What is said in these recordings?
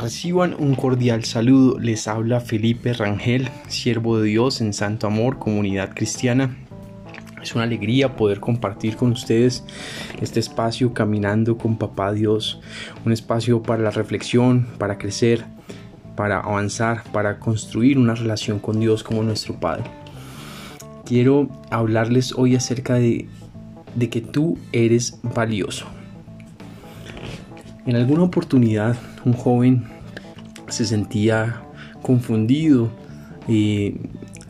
Reciban un cordial saludo. Les habla Felipe Rangel, siervo de Dios en Santo Amor, comunidad cristiana. Es una alegría poder compartir con ustedes este espacio caminando con Papá Dios, un espacio para la reflexión, para crecer, para avanzar, para construir una relación con Dios como nuestro Padre. Quiero hablarles hoy acerca de, de que tú eres valioso. En alguna oportunidad un joven se sentía confundido, le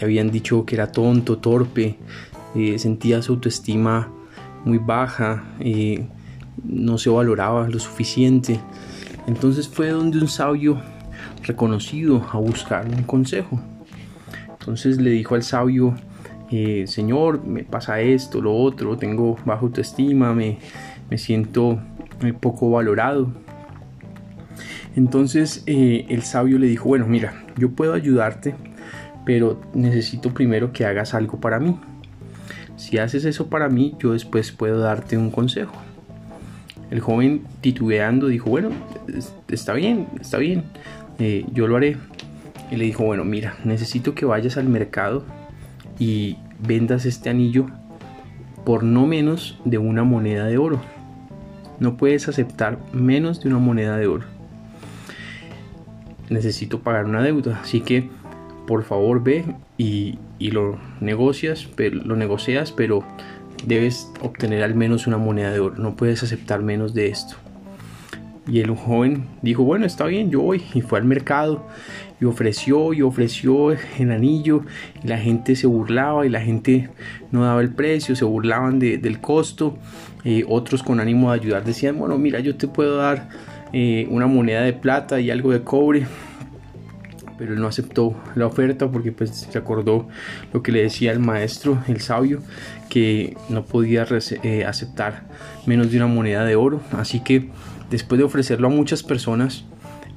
habían dicho que era tonto, torpe, eh, sentía su autoestima muy baja, eh, no se valoraba lo suficiente. Entonces fue donde un sabio reconocido a buscar un consejo. Entonces le dijo al sabio, eh, Señor, me pasa esto, lo otro, tengo baja autoestima, me, me siento poco valorado. Entonces eh, el sabio le dijo, bueno, mira, yo puedo ayudarte, pero necesito primero que hagas algo para mí. Si haces eso para mí, yo después puedo darte un consejo. El joven titubeando dijo, bueno, está bien, está bien, eh, yo lo haré. Y le dijo, bueno, mira, necesito que vayas al mercado y vendas este anillo por no menos de una moneda de oro. No puedes aceptar menos de una moneda de oro necesito pagar una deuda. Así que por favor ve y, lo negocias, pero, lo negocias, pero debes obtener al menos una moneda de oro. No puedes aceptar menos de esto. Y el joven dijo, bueno, está bien, yo voy. Y fue al mercado y ofreció y ofreció el anillo. Y la gente se burlaba y la gente no daba el precio, se burlaban del costo. Eh, otros con ánimo de ayudar decían, bueno, mira, yo te puedo dar eh, una moneda de plata y algo de cobre pero él no aceptó la oferta porque pues se acordó lo que le decía el maestro, el sabio, que no podía eh, aceptar menos de una moneda de oro. Así que después de ofrecerlo a muchas personas,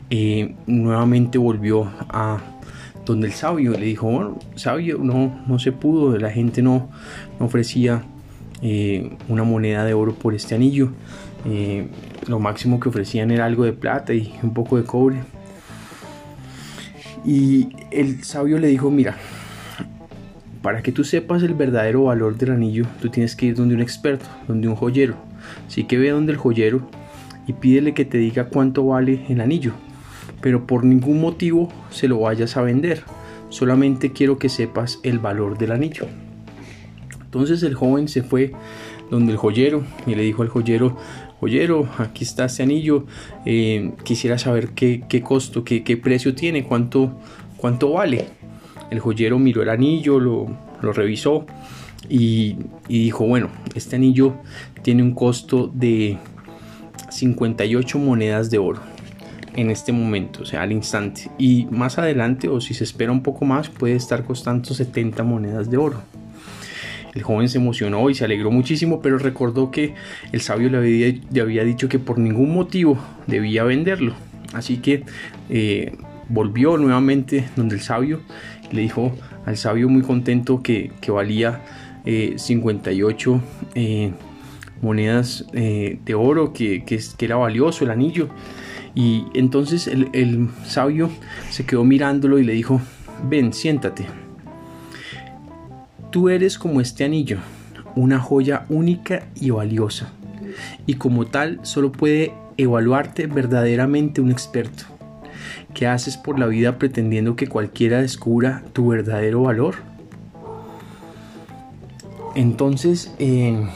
eh, nuevamente volvió a donde el sabio le dijo, sabio, no, no se pudo, la gente no, ofrecía una moneda de oro por este anillo. Eh, lo máximo que ofrecían era algo de plata y un poco de cobre. Y el sabio le dijo, mira, para que tú sepas el verdadero valor del anillo, tú tienes que ir donde un experto, donde un joyero. Así que ve donde el joyero y pídele que te diga cuánto vale el anillo. Pero por ningún motivo se lo vayas a vender. Solamente quiero que sepas el valor del anillo. Entonces el joven se fue donde el joyero y le dijo al joyero, joyero, aquí está este anillo, eh, quisiera saber qué, costo, qué, precio tiene, cuánto, cuánto vale. El joyero miró el anillo, lo, revisó y, dijo, bueno, este anillo tiene un costo de 58 monedas de oro en este momento, o sea, al instante. Y más adelante, o si se espera un poco más, puede estar costando 70 monedas de oro. El joven se emocionó y se alegró muchísimo, pero recordó que el sabio le había, dicho que por ningún motivo debía venderlo. Así que eh, volvió nuevamente donde el sabio le dijo al sabio muy contento que, valía 58 eh, eh, monedas de oro, que, que, era valioso el anillo. Y entonces el sabio se quedó mirándolo y le dijo, ven, siéntate. Tú eres como este anillo, una joya única y valiosa, y como tal solo puede evaluarte verdaderamente un experto. ¿Qué haces por la vida pretendiendo que cualquiera descubra tu verdadero valor? Entonces, eh,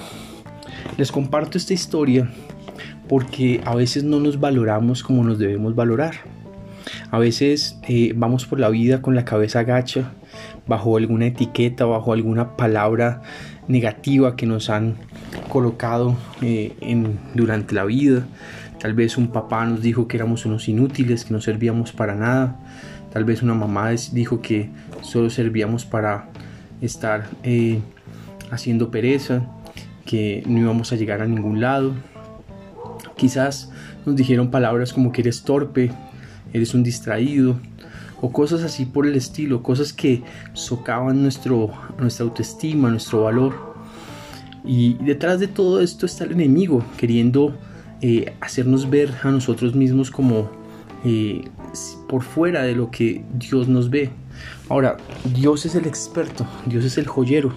les comparto esta historia porque a veces no nos valoramos como nos debemos valorar. A veces eh, vamos por la vida con la cabeza gacha, bajo alguna etiqueta, bajo alguna palabra negativa que nos han colocado eh, durante la vida. Tal vez un papá nos dijo que éramos unos inútiles, que no servíamos para nada. Tal vez una mamá dijo que solo servíamos para estar eh, haciendo pereza, que no íbamos a llegar a ningún lado. Quizás nos dijeron palabras como que eres torpe, eres un distraído, o cosas así por el estilo, cosas que socavan nuestro, nuestra autoestima, nuestro valor. Y detrás de todo esto está el enemigo queriendo eh, hacernos ver a nosotros mismos como eh, por fuera de lo que Dios nos ve. Ahora, Dios es el experto, Dios es el joyero,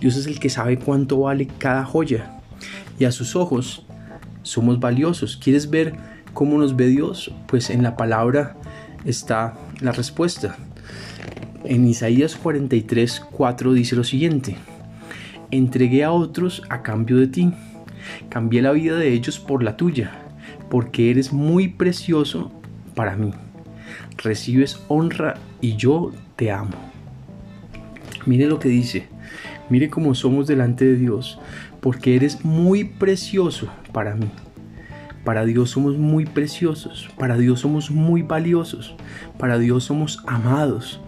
Dios es el que sabe cuánto vale cada joya. Y a sus ojos somos valiosos. ¿Quieres ver cómo nos ve Dios? Pues en la palabra está la respuesta. En Isaías 43, 4 dice lo siguiente. Entregué a otros a cambio de ti. Cambié la vida de ellos por la tuya, porque eres muy precioso para mí. Recibes honra y yo te amo. Mire lo que dice. Mire cómo somos delante de Dios, porque eres muy precioso para mí. Para Dios somos muy preciosos, para Dios somos muy valiosos, para Dios somos amados.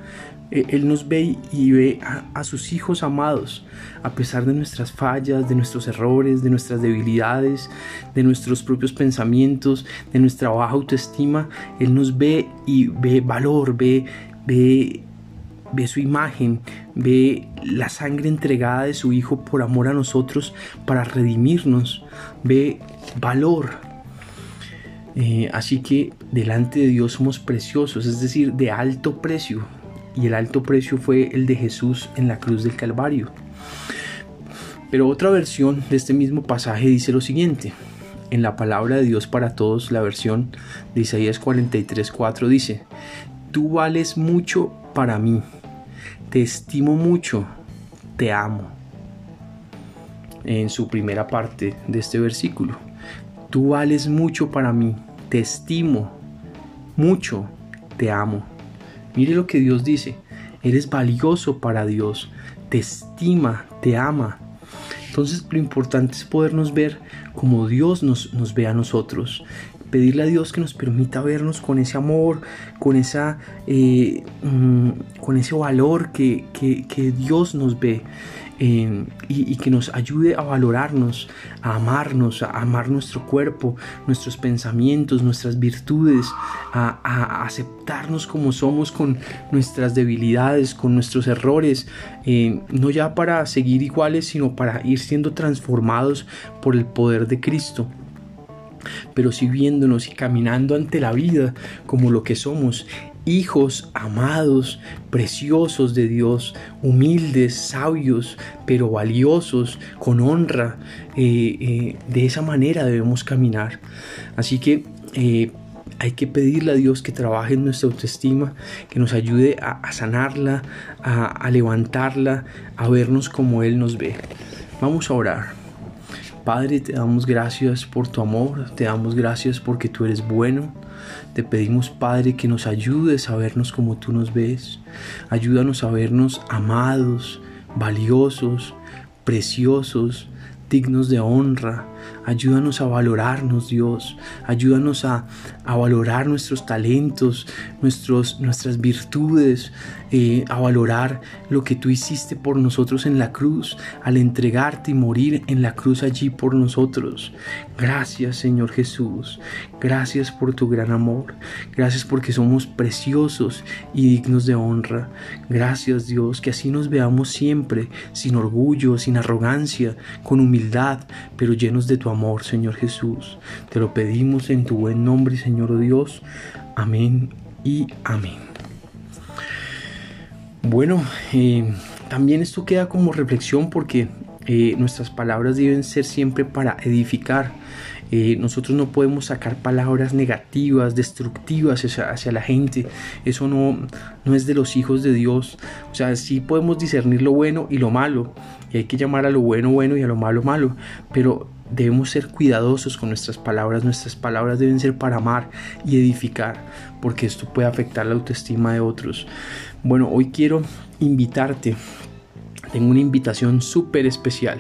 E, Él nos ve y ve a, sus hijos amados, a pesar de nuestras fallas, de nuestros errores, de nuestras debilidades, de nuestros propios pensamientos, de nuestra baja autoestima. Él nos ve y ve valor, ve, ve, ve su imagen, ve la sangre entregada de su Hijo por amor a nosotros para redimirnos, ve valor, eh, así que delante de Dios somos preciosos, es decir, de alto precio. Y el alto precio fue el de Jesús en la cruz del Calvario. Pero otra versión de este mismo pasaje dice lo siguiente. En la palabra de Dios para todos, la versión de Isaías 43:4 dice, Tú vales mucho para mí, te estimo mucho, te amo. En su primera parte de este versículo. Tú vales mucho para mí, te estimo mucho, te amo. Mire lo que Dios dice, eres valioso para Dios, te estima, te ama. Entonces lo importante es podernos ver como Dios nos, nos ve a nosotros. Pedirle a Dios que nos permita vernos con ese amor, con, esa, eh, mm, con ese valor que, que Dios nos ve y, que nos ayude a valorarnos, a amarnos, a amar nuestro cuerpo, nuestros pensamientos, nuestras virtudes, a, aceptarnos como somos con nuestras debilidades, con nuestros errores, eh, no ya para seguir iguales, sino para ir siendo transformados por el poder de Cristo. Pero si viéndonos y caminando ante la vida como lo que somos hijos amados, preciosos de Dios, humildes, sabios, pero valiosos, con honra. Eh, eh, de esa manera debemos caminar. Así que eh, hay que pedirle a Dios que trabaje en nuestra autoestima, que nos ayude a, sanarla, a levantarla, a vernos como Él nos ve. Vamos a orar. Padre, te damos gracias por tu amor, te damos gracias porque tú eres bueno. Te pedimos, Padre, que nos ayudes a vernos como tú nos ves. Ayúdanos a vernos amados, valiosos, preciosos, dignos de honra. Ayúdanos a valorarnos, Dios. Ayúdanos a, valorar nuestros talentos, nuestros, nuestras virtudes, eh, a valorar lo que tú hiciste por nosotros en la cruz, al entregarte y morir en la cruz allí por nosotros. Gracias, Señor Jesús. Gracias por tu gran amor. Gracias porque somos preciosos y dignos de honra. Gracias, Dios, que así nos veamos siempre, sin orgullo, sin arrogancia, con humildad, pero llenos de tu amor, Señor Jesús. Te lo pedimos en tu buen nombre, Señor Dios. Amén y amén. Bueno, eh, también esto queda como reflexión porque eh, nuestras palabras deben ser siempre para edificar. Eh, nosotros no podemos sacar palabras negativas, destructivas hacia, la gente. Eso no, no es de los hijos de Dios. O sea, sí podemos discernir lo bueno y lo malo. Y hay que llamar a lo bueno bueno y a lo malo malo. Pero debemos ser cuidadosos con nuestras palabras. Nuestras palabras deben ser para amar y edificar. Porque esto puede afectar la autoestima de otros. Bueno, hoy quiero invitarte tengo una invitación súper especial.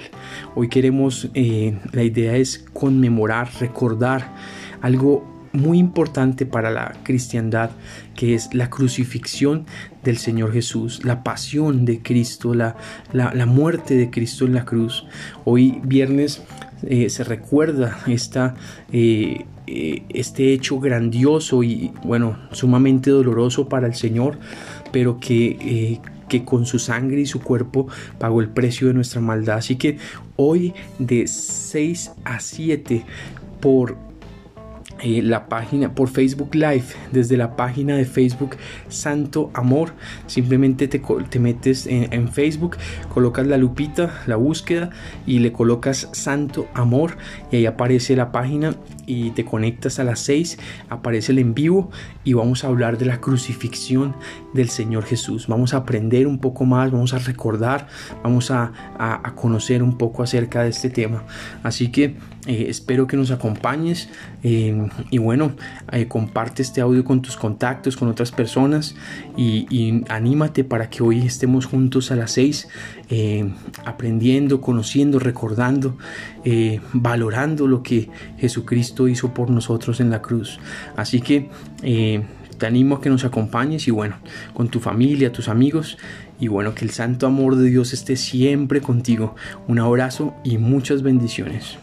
Hoy queremos, eh, la idea es conmemorar, recordar algo muy importante para la cristiandad, que es la crucifixión del Señor Jesús, la pasión de Cristo, la, la, muerte de Cristo en la cruz. Hoy viernes eh, se recuerda esta, eh, este hecho grandioso y bueno, sumamente doloroso para el Señor, pero que que con su sangre y su cuerpo pagó el precio de nuestra maldad. Así que hoy de 6 a 7 por eh, la página por Facebook Live, desde la página de Facebook Santo Amor. Simplemente te, te metes en, Facebook, colocas la lupita, la búsqueda y le colocas Santo Amor y ahí aparece la página y te conectas a las 6, aparece el en vivo y vamos a hablar de la crucifixión del Señor Jesús. Vamos a aprender un poco más, vamos a recordar, vamos a, a, conocer un poco acerca de este tema. Así que eh, espero que nos acompañes. Eh, y bueno, eh, comparte este audio con tus contactos, con otras personas y, anímate para que hoy estemos juntos a las 6 eh, aprendiendo, conociendo, recordando, eh, valorando lo que Jesucristo hizo por nosotros en la cruz. Así que te animo a que nos acompañes y bueno, con tu familia, tus amigos y bueno, que el santo amor de Dios esté siempre contigo. Un abrazo y muchas bendiciones.